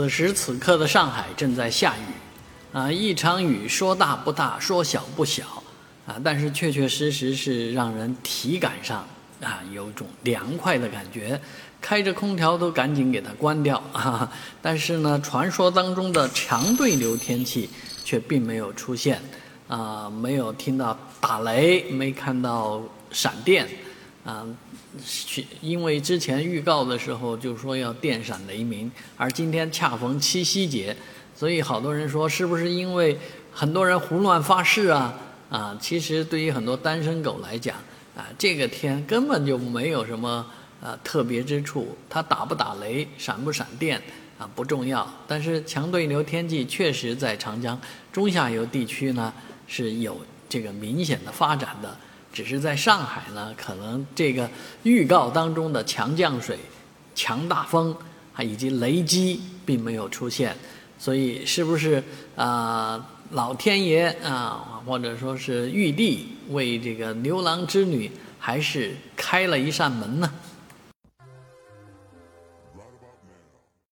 此时此刻的上海正在下雨，啊，一场雨说大不大，说小不小，啊，但是确确实实是让人体感上啊有种凉快的感觉，开着空调都赶紧给它关掉啊。但是呢，传说当中的强对流天气却并没有出现，啊，没有听到打雷，没看到闪电，啊。去，因为之前预告的时候就说要电闪雷鸣，而今天恰逢七夕节，所以好多人说是不是因为很多人胡乱发誓啊？啊，其实对于很多单身狗来讲，啊，这个天根本就没有什么啊特别之处，它打不打雷、闪不闪电啊不重要，但是强对流天气确实在长江中下游地区呢是有这个明显的发展的。只是在上海呢，可能这个预告当中的强降水、强大风，啊以及雷击并没有出现，所以是不是啊老天爷啊，或者说是玉帝为这个牛郎织女还是开了一扇门呢？